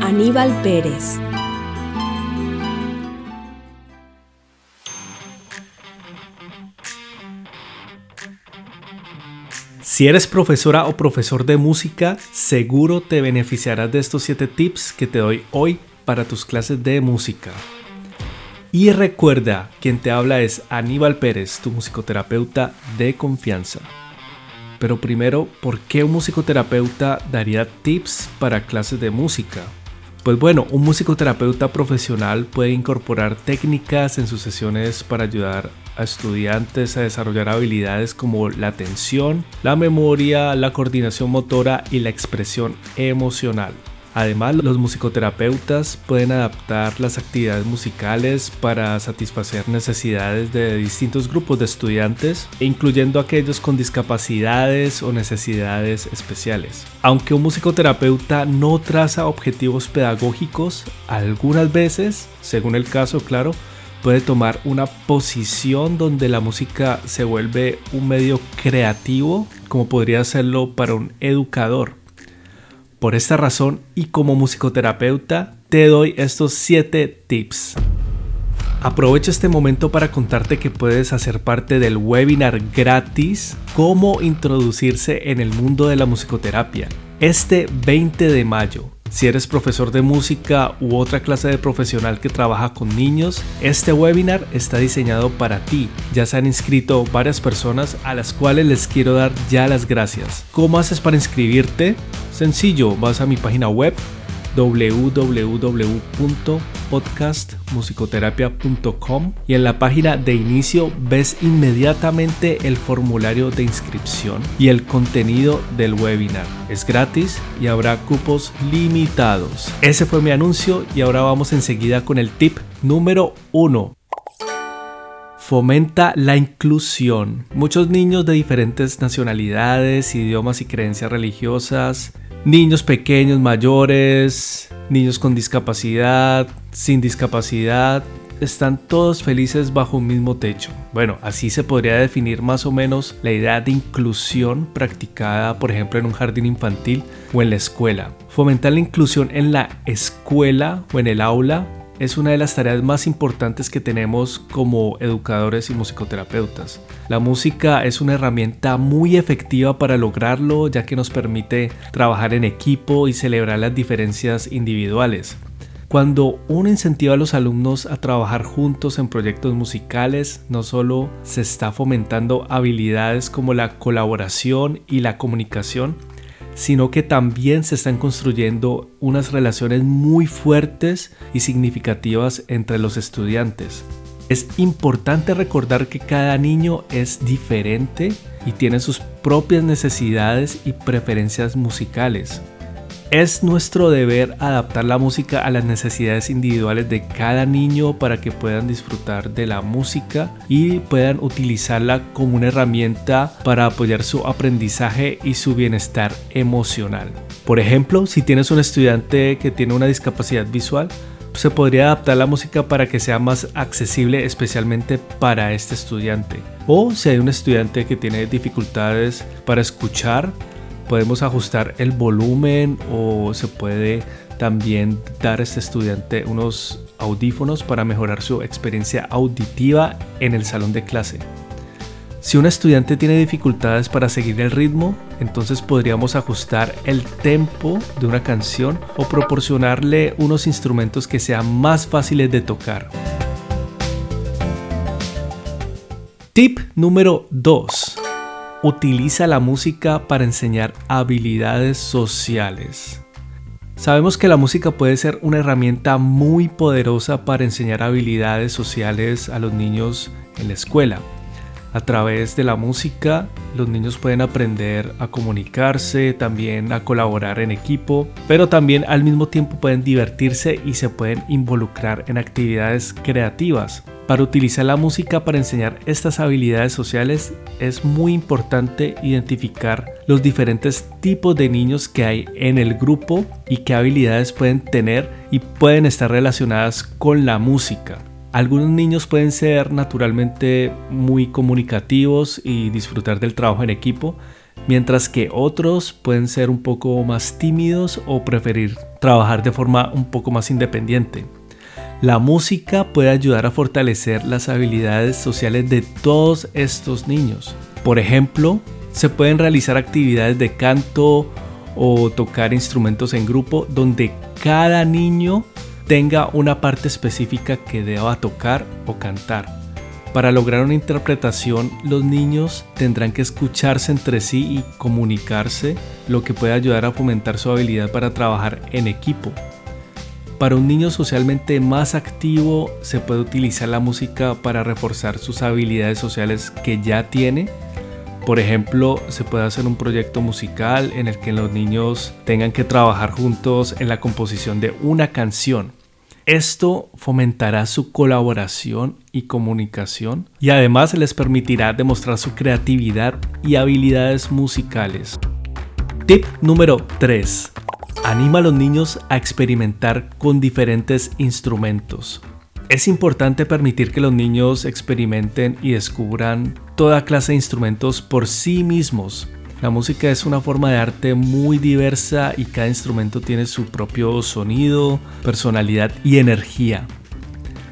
Aníbal Pérez. Si eres profesora o profesor de música, seguro te beneficiarás de estos 7 tips que te doy hoy para tus clases de música. Y recuerda, quien te habla es Aníbal Pérez, tu musicoterapeuta de confianza. Pero primero, ¿por qué un musicoterapeuta daría tips para clases de música? Pues bueno, un musicoterapeuta profesional puede incorporar técnicas en sus sesiones para ayudar a estudiantes a desarrollar habilidades como la atención, la memoria, la coordinación motora y la expresión emocional. Además, los musicoterapeutas pueden adaptar las actividades musicales para satisfacer necesidades de distintos grupos de estudiantes, incluyendo aquellos con discapacidades o necesidades especiales. Aunque un musicoterapeuta no traza objetivos pedagógicos, algunas veces, según el caso, claro, puede tomar una posición donde la música se vuelve un medio creativo, como podría serlo para un educador. Por esta razón y como musicoterapeuta te doy estos 7 tips. Aprovecho este momento para contarte que puedes hacer parte del webinar gratis Cómo introducirse en el mundo de la musicoterapia. Este 20 de mayo si eres profesor de música u otra clase de profesional que trabaja con niños, este webinar está diseñado para ti. Ya se han inscrito varias personas a las cuales les quiero dar ya las gracias. ¿Cómo haces para inscribirte? Sencillo, vas a mi página web www.podcastmusicoterapia.com y en la página de inicio ves inmediatamente el formulario de inscripción y el contenido del webinar. Es gratis y habrá cupos limitados. Ese fue mi anuncio y ahora vamos enseguida con el tip número 1 fomenta la inclusión. Muchos niños de diferentes nacionalidades, idiomas y creencias religiosas niños pequeños, mayores, niños con discapacidad, sin discapacidad, están todos felices bajo un mismo techo. Bueno, así se podría definir más o menos la idea de inclusión practicada, por ejemplo, en un jardín infantil o en la escuela. Fomentar la inclusión en la escuela o en el aula es una de las tareas más importantes que tenemos como educadores y musicoterapeutas. La música es una herramienta muy efectiva para lograrlo ya que nos permite trabajar en equipo y celebrar las diferencias individuales. Cuando uno incentiva a los alumnos a trabajar juntos en proyectos musicales, no solo se está fomentando habilidades como la colaboración y la comunicación, sino que también se están construyendo unas relaciones muy fuertes y significativas entre los estudiantes. Es importante recordar que cada niño es diferente y tiene sus propias necesidades y preferencias musicales. Es nuestro deber adaptar la música a las necesidades individuales de cada niño para que puedan disfrutar de la música y puedan utilizarla como una herramienta para apoyar su aprendizaje y su bienestar emocional. Por ejemplo, si tienes un estudiante que tiene una discapacidad visual, se podría adaptar la música para que sea más accesible especialmente para este estudiante. O si hay un estudiante que tiene dificultades para escuchar, podemos ajustar el volumen o se puede también dar a este estudiante unos audífonos para mejorar su experiencia auditiva en el salón de clase. Si un estudiante tiene dificultades para seguir el ritmo, entonces podríamos ajustar el tempo de una canción o proporcionarle unos instrumentos que sean más fáciles de tocar. Tip número 2 utiliza la música para enseñar habilidades sociales. Sabemos que la música puede ser una herramienta muy poderosa para enseñar habilidades sociales a los niños en la escuela. A través de la música, los niños pueden aprender a comunicarse, también a colaborar en equipo, pero también al mismo tiempo pueden divertirse y se pueden involucrar en actividades creativas. Para utilizar la música para enseñar estas habilidades sociales es muy importante identificar los diferentes tipos de niños que hay en el grupo y qué habilidades pueden tener y pueden estar relacionadas con la música. Algunos niños pueden ser naturalmente muy comunicativos y disfrutar del trabajo en equipo, mientras que otros pueden ser un poco más tímidos o preferir trabajar de forma un poco más independiente. La música puede ayudar a fortalecer las habilidades sociales de todos estos niños. Por ejemplo, se pueden realizar actividades de canto o tocar instrumentos en grupo donde cada niño tenga una parte específica que deba tocar o cantar. Para lograr una interpretación, los niños tendrán que escucharse entre sí y comunicarse, lo que puede ayudar a fomentar su habilidad para trabajar en equipo. Para un niño socialmente más activo, se puede utilizar la música para reforzar sus habilidades sociales que ya tiene. Por ejemplo, se puede hacer un proyecto musical en el que los niños tengan que trabajar juntos en la composición de una canción. Esto fomentará su colaboración y comunicación y además les permitirá demostrar su creatividad y habilidades musicales. Tip número 3. Anima a los niños a experimentar con diferentes instrumentos. Es importante permitir que los niños experimenten y descubran toda clase de instrumentos por sí mismos la música es una forma de arte muy diversa y cada instrumento tiene su propio sonido, personalidad y energía.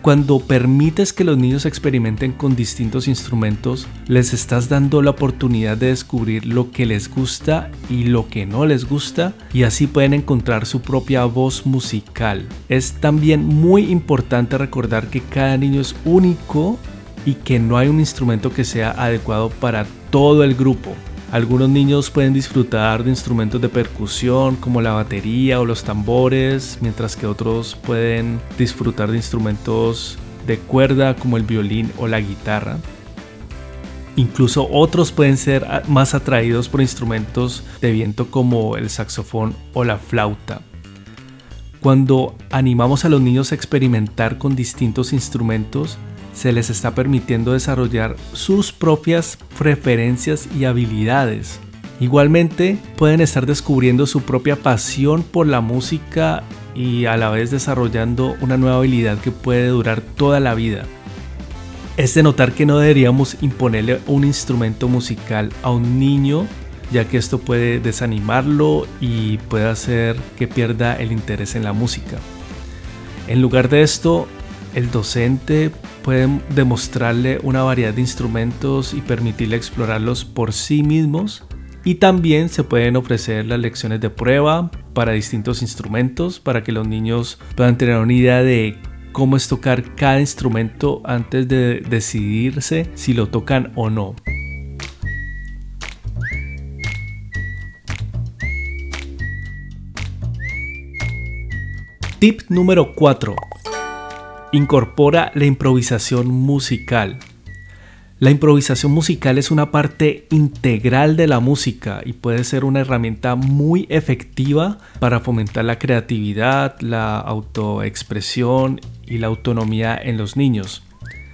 Cuando permites que los niños experimenten con distintos instrumentos, les estás dando la oportunidad de descubrir lo que les gusta y lo que no les gusta y así pueden encontrar su propia voz musical. Es también muy importante recordar que cada niño es único y que no hay un instrumento que sea adecuado para todo el grupo. Algunos niños pueden disfrutar de instrumentos de percusión como la batería o los tambores, mientras que otros pueden disfrutar de instrumentos de cuerda como el violín o la guitarra. Incluso otros pueden ser más atraídos por instrumentos de viento como el saxofón o la flauta. Cuando animamos a los niños a experimentar con distintos instrumentos, se les está permitiendo desarrollar sus propias preferencias y habilidades. Igualmente pueden estar descubriendo su propia pasión por la música y a la vez desarrollando una nueva habilidad que puede durar toda la vida. Es de notar que no deberíamos imponerle un instrumento musical a un niño ya que esto puede desanimarlo y puede hacer que pierda el interés en la música. En lugar de esto, el docente puede demostrarle una variedad de instrumentos y permitirle explorarlos por sí mismos. Y también se pueden ofrecer las lecciones de prueba para distintos instrumentos para que los niños puedan tener una idea de cómo es tocar cada instrumento antes de decidirse si lo tocan o no. Tip número 4. Incorpora la improvisación musical. La improvisación musical es una parte integral de la música y puede ser una herramienta muy efectiva para fomentar la creatividad, la autoexpresión y la autonomía en los niños.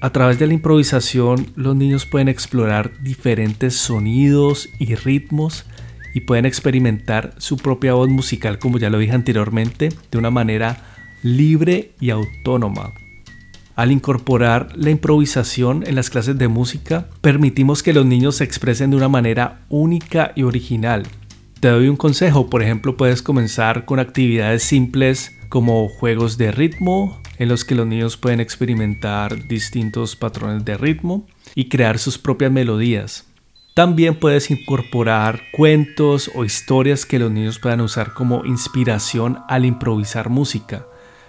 A través de la improvisación los niños pueden explorar diferentes sonidos y ritmos y pueden experimentar su propia voz musical, como ya lo dije anteriormente, de una manera libre y autónoma. Al incorporar la improvisación en las clases de música, permitimos que los niños se expresen de una manera única y original. Te doy un consejo, por ejemplo, puedes comenzar con actividades simples como juegos de ritmo, en los que los niños pueden experimentar distintos patrones de ritmo y crear sus propias melodías. También puedes incorporar cuentos o historias que los niños puedan usar como inspiración al improvisar música.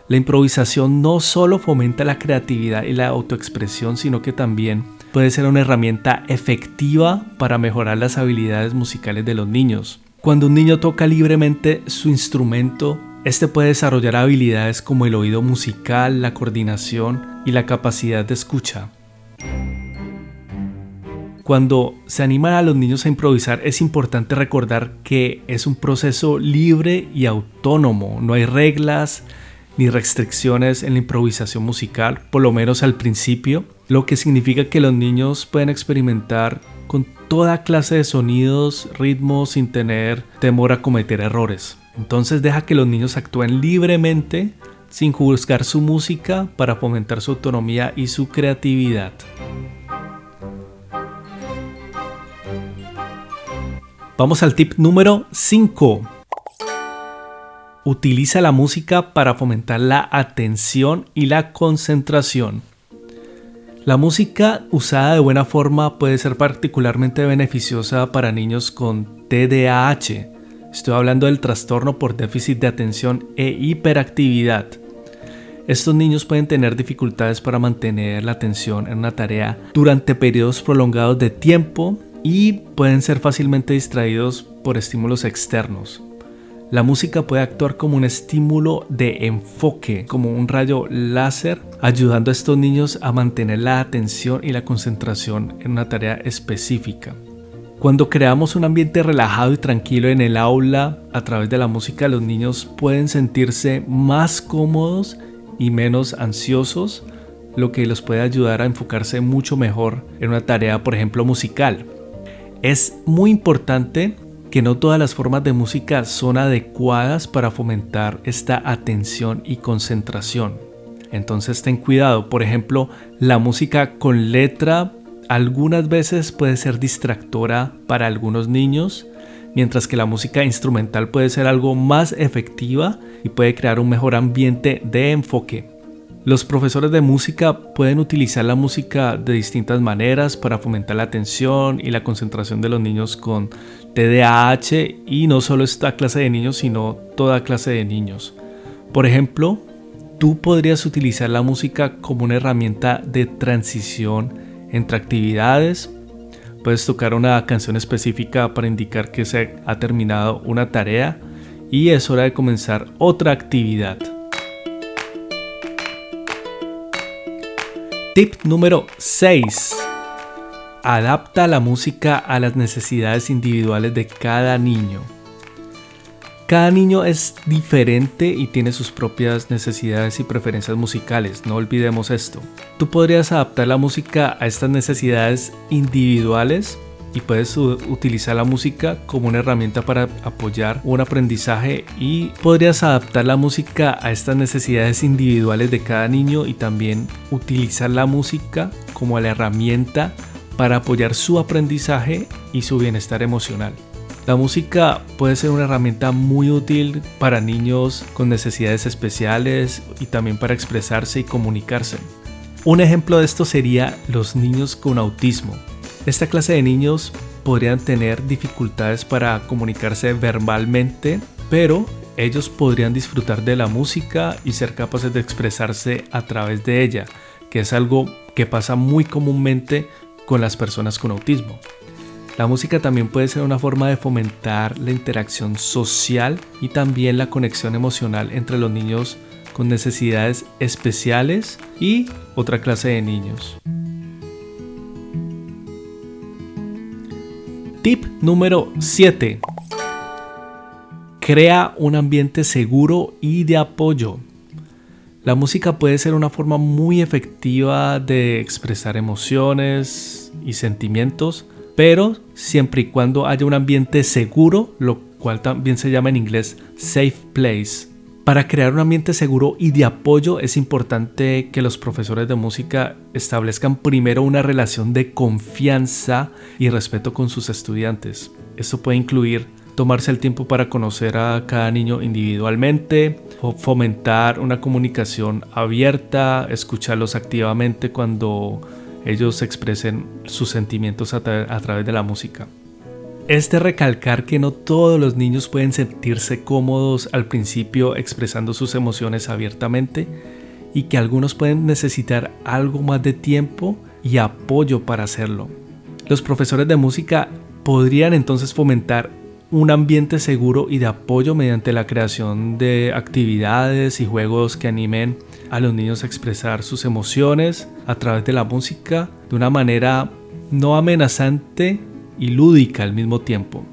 La improvisación no solo fomenta la creatividad y la autoexpresión, sino que también puede ser una herramienta efectiva para mejorar las habilidades musicales de los niños. Cuando un niño toca libremente su instrumento, este puede desarrollar habilidades como el oído musical, la coordinación y la capacidad de escucha. Cuando se animan a los niños a improvisar es importante recordar que es un proceso libre y autónomo, no hay reglas ni restricciones en la improvisación musical, por lo menos al principio, lo que significa que los niños pueden experimentar con toda clase de sonidos, ritmos sin tener temor a cometer errores. Entonces deja que los niños actúen libremente sin juzgar su música para fomentar su autonomía y su creatividad. Vamos al tip número 5. Utiliza la música para fomentar la atención y la concentración. La música usada de buena forma puede ser particularmente beneficiosa para niños con TDAH. Estoy hablando del trastorno por déficit de atención e hiperactividad. Estos niños pueden tener dificultades para mantener la atención en una tarea durante periodos prolongados de tiempo y pueden ser fácilmente distraídos por estímulos externos. La música puede actuar como un estímulo de enfoque, como un rayo láser, ayudando a estos niños a mantener la atención y la concentración en una tarea específica. Cuando creamos un ambiente relajado y tranquilo en el aula a través de la música, los niños pueden sentirse más cómodos y menos ansiosos, lo que los puede ayudar a enfocarse mucho mejor en una tarea, por ejemplo, musical. Es muy importante que no todas las formas de música son adecuadas para fomentar esta atención y concentración. Entonces ten cuidado, por ejemplo, la música con letra algunas veces puede ser distractora para algunos niños, mientras que la música instrumental puede ser algo más efectiva y puede crear un mejor ambiente de enfoque. Los profesores de música pueden utilizar la música de distintas maneras para fomentar la atención y la concentración de los niños con TDAH y no solo esta clase de niños, sino toda clase de niños. Por ejemplo, tú podrías utilizar la música como una herramienta de transición entre actividades. Puedes tocar una canción específica para indicar que se ha terminado una tarea y es hora de comenzar otra actividad. Tip número 6. Adapta la música a las necesidades individuales de cada niño. Cada niño es diferente y tiene sus propias necesidades y preferencias musicales, no olvidemos esto. Tú podrías adaptar la música a estas necesidades individuales y puedes utilizar la música como una herramienta para apoyar un aprendizaje y podrías adaptar la música a estas necesidades individuales de cada niño y también utilizar la música como la herramienta para apoyar su aprendizaje y su bienestar emocional. La música puede ser una herramienta muy útil para niños con necesidades especiales y también para expresarse y comunicarse. Un ejemplo de esto sería los niños con autismo. Esta clase de niños podrían tener dificultades para comunicarse verbalmente, pero ellos podrían disfrutar de la música y ser capaces de expresarse a través de ella, que es algo que pasa muy comúnmente con las personas con autismo. La música también puede ser una forma de fomentar la interacción social y también la conexión emocional entre los niños con necesidades especiales y otra clase de niños. Tip número 7. Crea un ambiente seguro y de apoyo. La música puede ser una forma muy efectiva de expresar emociones y sentimientos, pero siempre y cuando haya un ambiente seguro, lo cual también se llama en inglés safe place. Para crear un ambiente seguro y de apoyo es importante que los profesores de música establezcan primero una relación de confianza y respeto con sus estudiantes. Esto puede incluir tomarse el tiempo para conocer a cada niño individualmente, fomentar una comunicación abierta, escucharlos activamente cuando ellos expresen sus sentimientos a, a través de la música es de recalcar que no todos los niños pueden sentirse cómodos al principio expresando sus emociones abiertamente y que algunos pueden necesitar algo más de tiempo y apoyo para hacerlo. Los profesores de música podrían entonces fomentar un ambiente seguro y de apoyo mediante la creación de actividades y juegos que animen a los niños a expresar sus emociones a través de la música de una manera no amenazante y lúdica al mismo tiempo.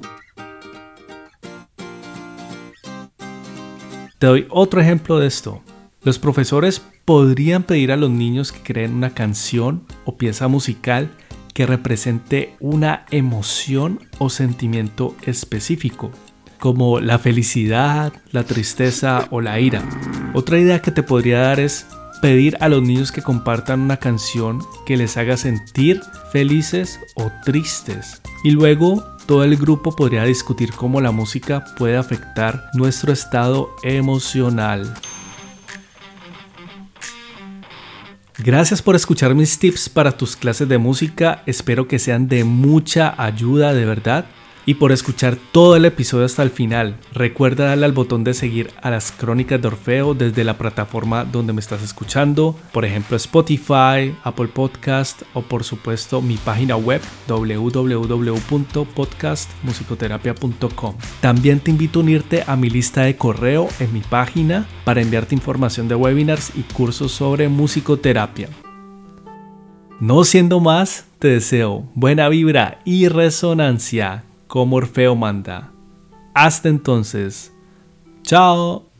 Te doy otro ejemplo de esto. Los profesores podrían pedir a los niños que creen una canción o pieza musical que represente una emoción o sentimiento específico, como la felicidad, la tristeza o la ira. Otra idea que te podría dar es pedir a los niños que compartan una canción que les haga sentir felices o tristes. Y luego todo el grupo podría discutir cómo la música puede afectar nuestro estado emocional. Gracias por escuchar mis tips para tus clases de música, espero que sean de mucha ayuda de verdad y por escuchar todo el episodio hasta el final. Recuerda darle al botón de seguir a las crónicas de Orfeo desde la plataforma donde me estás escuchando, por ejemplo Spotify, Apple Podcast o por supuesto mi página web www.podcastmusicoterapia.com. También te invito a unirte a mi lista de correo en mi página para enviarte información de webinars y cursos sobre musicoterapia. No siendo más, te deseo buena vibra y resonancia como Orfeo manda. Hasta entonces. Chao.